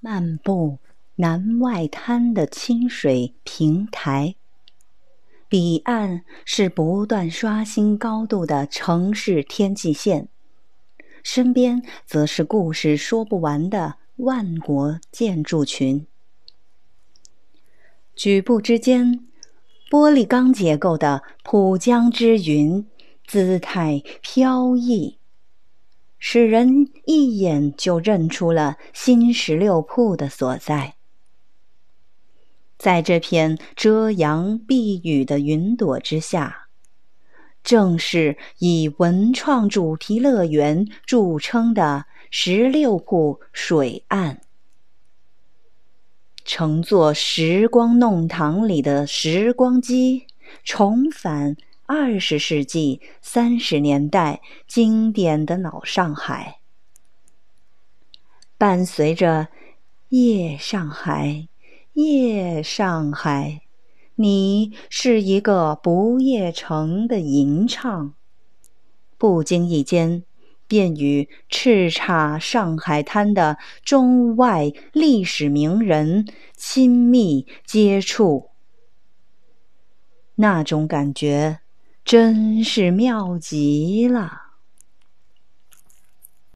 漫步南外滩的清水平台，彼岸是不断刷新高度的城市天际线，身边则是故事说不完的万国建筑群。举步之间，玻璃钢结构的浦江之云，姿态飘逸。使人一眼就认出了新十六铺的所在。在这片遮阳避雨的云朵之下，正是以文创主题乐园著称的十六铺水岸。乘坐时光弄堂里的时光机，重返。二十世纪三十年代经典的老上海，伴随着“夜上海，夜上海”，你是一个不夜城的吟唱，不经意间便与叱咤上海滩的中外历史名人亲密接触，那种感觉。真是妙极了。